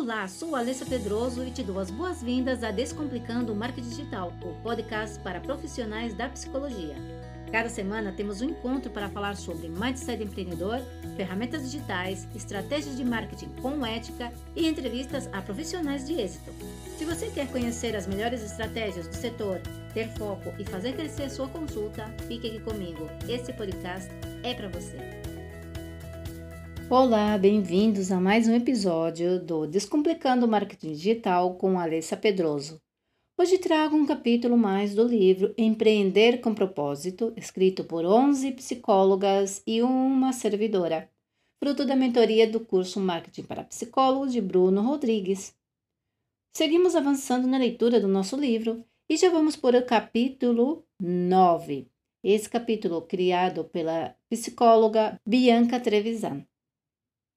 Olá, sou Alessa Pedroso e te dou as boas-vindas a Descomplicando o Marketing Digital, o podcast para profissionais da psicologia. Cada semana temos um encontro para falar sobre mindset empreendedor, ferramentas digitais, estratégias de marketing com ética e entrevistas a profissionais de êxito. Se você quer conhecer as melhores estratégias do setor, ter foco e fazer crescer sua consulta, fique aqui comigo. Esse podcast é para você. Olá, bem-vindos a mais um episódio do Descomplicando o Marketing Digital com Alessa Pedroso. Hoje trago um capítulo mais do livro Empreender com Propósito, escrito por 11 psicólogas e uma servidora, fruto da mentoria do curso Marketing para Psicólogos de Bruno Rodrigues. Seguimos avançando na leitura do nosso livro e já vamos por o capítulo 9. Esse capítulo criado pela psicóloga Bianca Trevisan.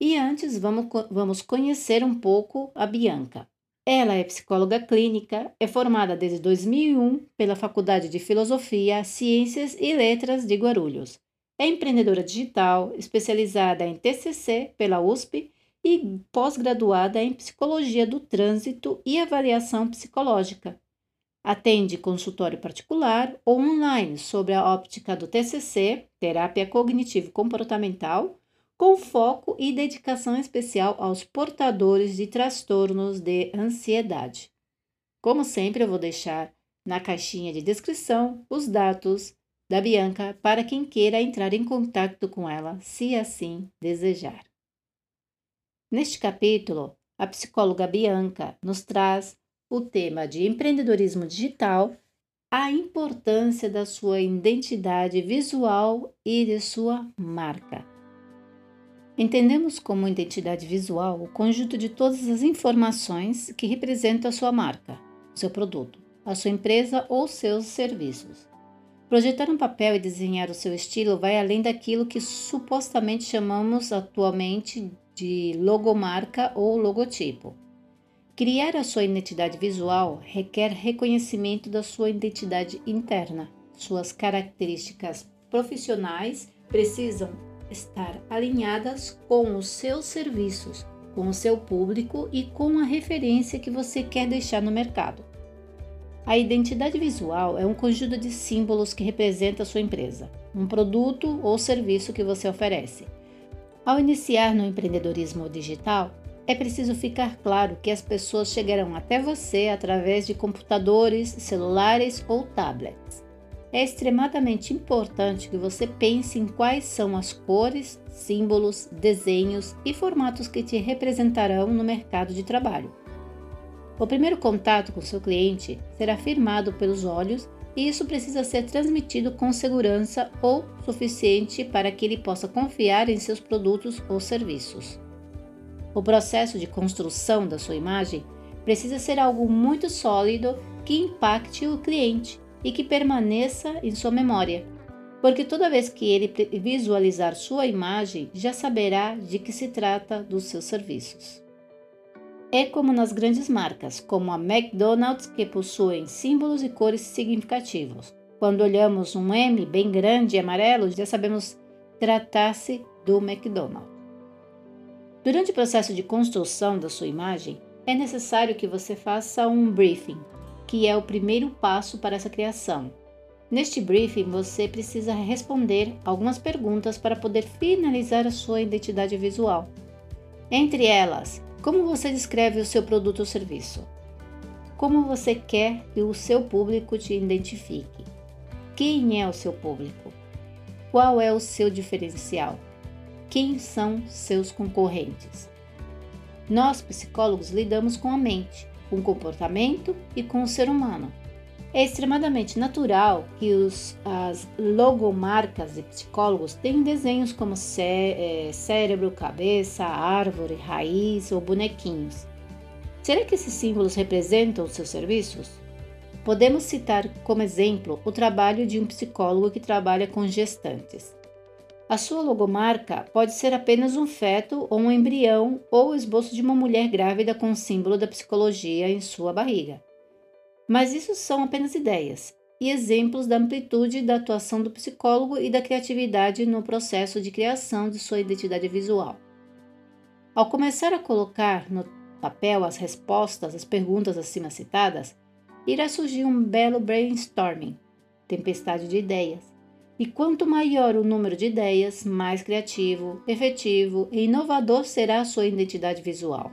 E antes vamos, vamos conhecer um pouco a Bianca. Ela é psicóloga clínica, é formada desde 2001 pela Faculdade de Filosofia, Ciências e Letras de Guarulhos. É empreendedora digital, especializada em TCC pela USP e pós-graduada em Psicologia do Trânsito e Avaliação Psicológica. Atende consultório particular ou online sobre a óptica do TCC, terapia cognitivo-comportamental, com foco e dedicação especial aos portadores de transtornos de ansiedade. Como sempre, eu vou deixar na caixinha de descrição os dados da Bianca para quem queira entrar em contato com ela, se assim desejar. Neste capítulo, a psicóloga Bianca nos traz o tema de empreendedorismo digital, a importância da sua identidade visual e de sua marca. Entendemos como identidade visual o conjunto de todas as informações que representam a sua marca, seu produto, a sua empresa ou seus serviços. Projetar um papel e desenhar o seu estilo vai além daquilo que supostamente chamamos atualmente de logomarca ou logotipo. Criar a sua identidade visual requer reconhecimento da sua identidade interna. Suas características profissionais precisam estar alinhadas com os seus serviços, com o seu público e com a referência que você quer deixar no mercado. A identidade visual é um conjunto de símbolos que representa a sua empresa, um produto ou serviço que você oferece. Ao iniciar no empreendedorismo digital, é preciso ficar claro que as pessoas chegarão até você através de computadores, celulares ou tablets. É extremadamente importante que você pense em quais são as cores, símbolos, desenhos e formatos que te representarão no mercado de trabalho. O primeiro contato com seu cliente será firmado pelos olhos e isso precisa ser transmitido com segurança ou suficiente para que ele possa confiar em seus produtos ou serviços. O processo de construção da sua imagem precisa ser algo muito sólido que impacte o cliente e que permaneça em sua memória, porque toda vez que ele visualizar sua imagem, já saberá de que se trata dos seus serviços. É como nas grandes marcas, como a McDonald's, que possuem símbolos e cores significativos. Quando olhamos um M bem grande e amarelo, já sabemos tratar-se do McDonald's. Durante o processo de construção da sua imagem, é necessário que você faça um briefing, que é o primeiro passo para essa criação. Neste briefing, você precisa responder algumas perguntas para poder finalizar a sua identidade visual. Entre elas, como você descreve o seu produto ou serviço? Como você quer que o seu público te identifique? Quem é o seu público? Qual é o seu diferencial? Quem são seus concorrentes? Nós, psicólogos, lidamos com a mente com o comportamento e com o ser humano. É extremadamente natural que os, as logomarcas de psicólogos tenham desenhos como cé, é, cérebro, cabeça, árvore, raiz ou bonequinhos. Será que esses símbolos representam os seus serviços? Podemos citar como exemplo o trabalho de um psicólogo que trabalha com gestantes. A sua logomarca pode ser apenas um feto ou um embrião ou o esboço de uma mulher grávida com o símbolo da psicologia em sua barriga. Mas isso são apenas ideias e exemplos da amplitude da atuação do psicólogo e da criatividade no processo de criação de sua identidade visual. Ao começar a colocar no papel as respostas às perguntas acima citadas, irá surgir um belo brainstorming, tempestade de ideias. E quanto maior o número de ideias, mais criativo, efetivo e inovador será a sua identidade visual.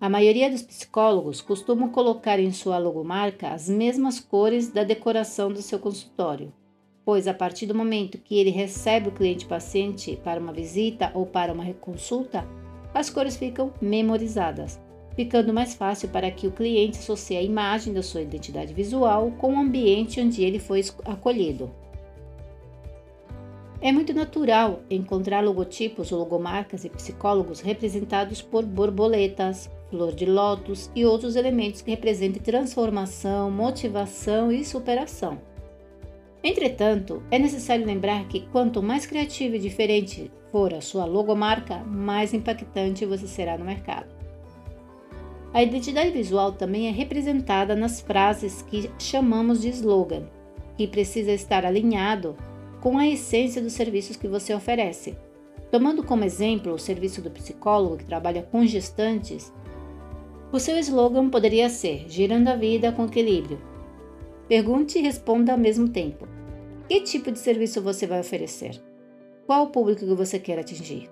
A maioria dos psicólogos costumam colocar em sua logomarca as mesmas cores da decoração do seu consultório, pois a partir do momento que ele recebe o cliente paciente para uma visita ou para uma consulta, as cores ficam memorizadas, ficando mais fácil para que o cliente associe a imagem da sua identidade visual com o ambiente onde ele foi acolhido. É muito natural encontrar logotipos ou logomarcas e psicólogos representados por borboletas, flor de lótus e outros elementos que representem transformação, motivação e superação. Entretanto, é necessário lembrar que quanto mais criativa e diferente for a sua logomarca, mais impactante você será no mercado. A identidade visual também é representada nas frases que chamamos de slogan, que precisa estar alinhado com a essência dos serviços que você oferece. Tomando como exemplo o serviço do psicólogo que trabalha com gestantes, o seu slogan poderia ser Girando a Vida com Equilíbrio. Pergunte e responda ao mesmo tempo. Que tipo de serviço você vai oferecer? Qual o público que você quer atingir?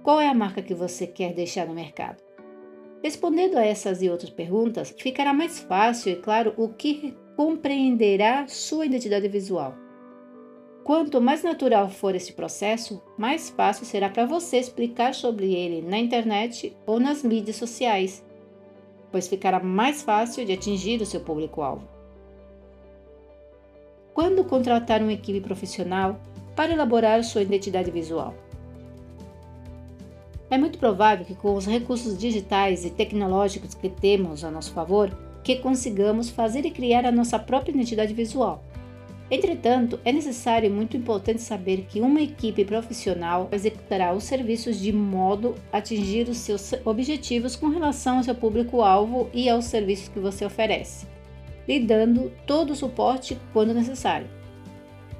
Qual é a marca que você quer deixar no mercado? Respondendo a essas e outras perguntas, ficará mais fácil e claro o que compreenderá sua identidade visual. Quanto mais natural for esse processo, mais fácil será para você explicar sobre ele na internet ou nas mídias sociais pois ficará mais fácil de atingir o seu público-alvo. Quando contratar uma equipe profissional para elaborar sua identidade visual? É muito provável que com os recursos digitais e tecnológicos que temos a nosso favor, que consigamos fazer e criar a nossa própria identidade visual Entretanto, é necessário e muito importante saber que uma equipe profissional executará os serviços de modo a atingir os seus objetivos com relação ao seu público-alvo e aos serviços que você oferece, lhe dando todo o suporte quando necessário.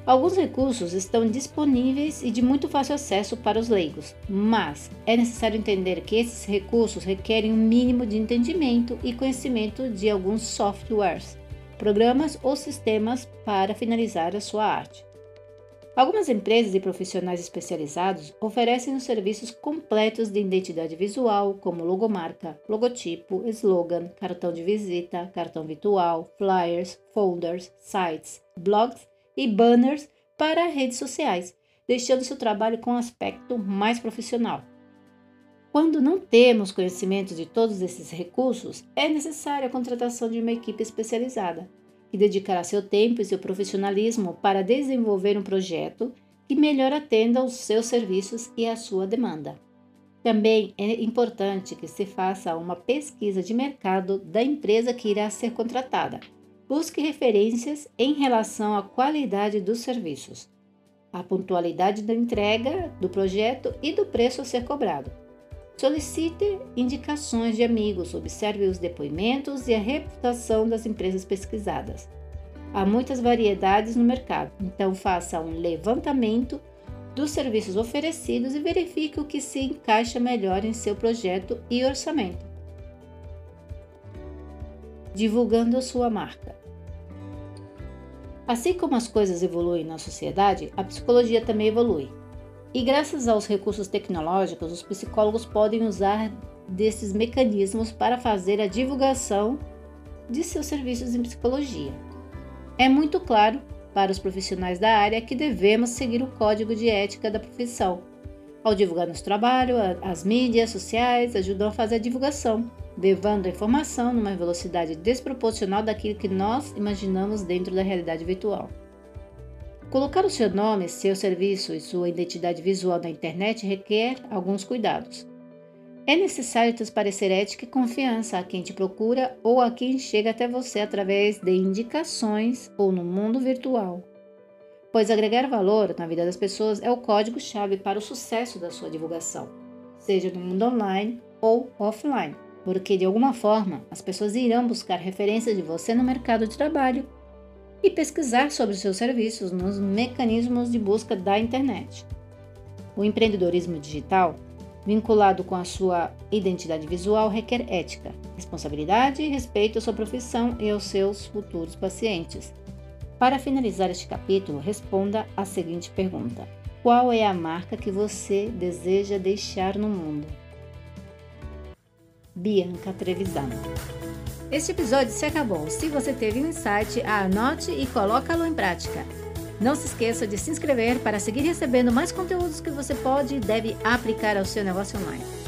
Alguns recursos estão disponíveis e de muito fácil acesso para os leigos, mas é necessário entender que esses recursos requerem um mínimo de entendimento e conhecimento de alguns softwares programas ou sistemas para finalizar a sua arte. Algumas empresas e profissionais especializados oferecem os serviços completos de identidade visual, como logomarca, logotipo, slogan, cartão de visita, cartão virtual, flyers, folders, sites, blogs e banners para redes sociais, deixando seu trabalho com um aspecto mais profissional. Quando não temos conhecimento de todos esses recursos, é necessária a contratação de uma equipe especializada, que dedicará seu tempo e seu profissionalismo para desenvolver um projeto que melhor atenda aos seus serviços e à sua demanda. Também é importante que se faça uma pesquisa de mercado da empresa que irá ser contratada. Busque referências em relação à qualidade dos serviços, a pontualidade da entrega do projeto e do preço a ser cobrado. Solicite indicações de amigos, observe os depoimentos e a reputação das empresas pesquisadas. Há muitas variedades no mercado, então faça um levantamento dos serviços oferecidos e verifique o que se encaixa melhor em seu projeto e orçamento. Divulgando sua marca. Assim como as coisas evoluem na sociedade, a psicologia também evolui. E graças aos recursos tecnológicos, os psicólogos podem usar desses mecanismos para fazer a divulgação de seus serviços em psicologia. É muito claro para os profissionais da área que devemos seguir o código de ética da profissão. Ao divulgar nosso trabalho, as mídias sociais ajudam a fazer a divulgação, levando a informação numa velocidade desproporcional daquilo que nós imaginamos dentro da realidade virtual. Colocar o seu nome, seu serviço e sua identidade visual na internet requer alguns cuidados. É necessário transparecer ética e confiança a quem te procura ou a quem chega até você através de indicações ou no mundo virtual. Pois agregar valor na vida das pessoas é o código-chave para o sucesso da sua divulgação, seja no mundo online ou offline, porque de alguma forma as pessoas irão buscar referências de você no mercado de trabalho e pesquisar sobre seus serviços nos mecanismos de busca da internet. O empreendedorismo digital vinculado com a sua identidade visual, requer ética, responsabilidade e respeito à sua profissão e aos seus futuros pacientes. Para finalizar este capítulo, responda a seguinte pergunta: Qual é a marca que você deseja deixar no mundo? Bianca Trevisan. Este episódio se acabou. Se você teve um insight, anote e coloque-lo em prática. Não se esqueça de se inscrever para seguir recebendo mais conteúdos que você pode e deve aplicar ao seu negócio online.